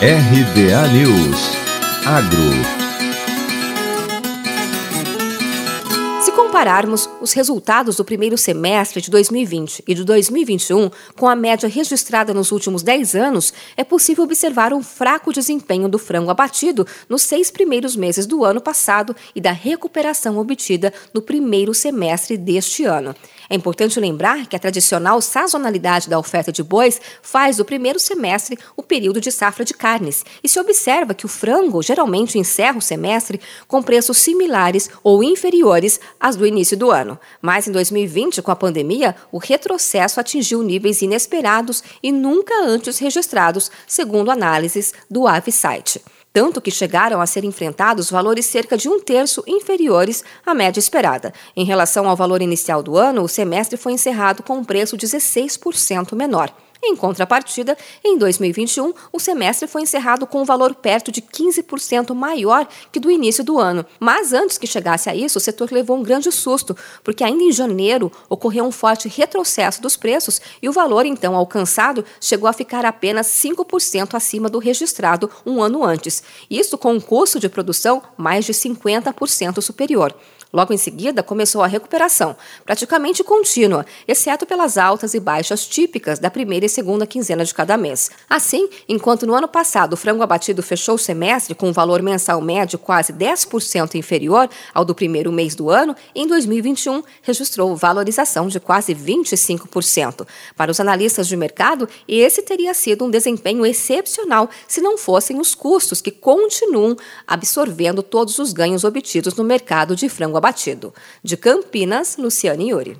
RBA News. Agro compararmos os resultados do primeiro semestre de 2020 e de 2021 com a média registrada nos últimos 10 anos, é possível observar um fraco desempenho do frango abatido nos seis primeiros meses do ano passado e da recuperação obtida no primeiro semestre deste ano. É importante lembrar que a tradicional sazonalidade da oferta de bois faz do primeiro semestre o período de safra de carnes, e se observa que o frango geralmente encerra o semestre com preços similares ou inferiores às do início do ano. Mas em 2020, com a pandemia, o retrocesso atingiu níveis inesperados e nunca antes registrados, segundo análises do Avsite tanto que chegaram a ser enfrentados valores cerca de um terço inferiores à média esperada. Em relação ao valor inicial do ano, o semestre foi encerrado com um preço 16% menor. Em contrapartida, em 2021, o semestre foi encerrado com um valor perto de 15% maior que do início do ano. Mas antes que chegasse a isso, o setor levou um grande susto, porque ainda em janeiro ocorreu um forte retrocesso dos preços e o valor então alcançado chegou a ficar apenas 5% acima do registrado um ano antes. Isso com um custo de produção mais de 50% superior. Logo em seguida, começou a recuperação, praticamente contínua, exceto pelas altas e baixas típicas da primeira e segunda quinzena de cada mês. Assim, enquanto no ano passado o frango abatido fechou o semestre com um valor mensal médio quase 10% inferior ao do primeiro mês do ano, em 2021 registrou valorização de quase 25%. Para os analistas de mercado, esse teria sido um desempenho excepcional se não fossem os custos que continuam absorvendo todos os ganhos obtidos no mercado de frango abatido. De Campinas, Luciane Yuri.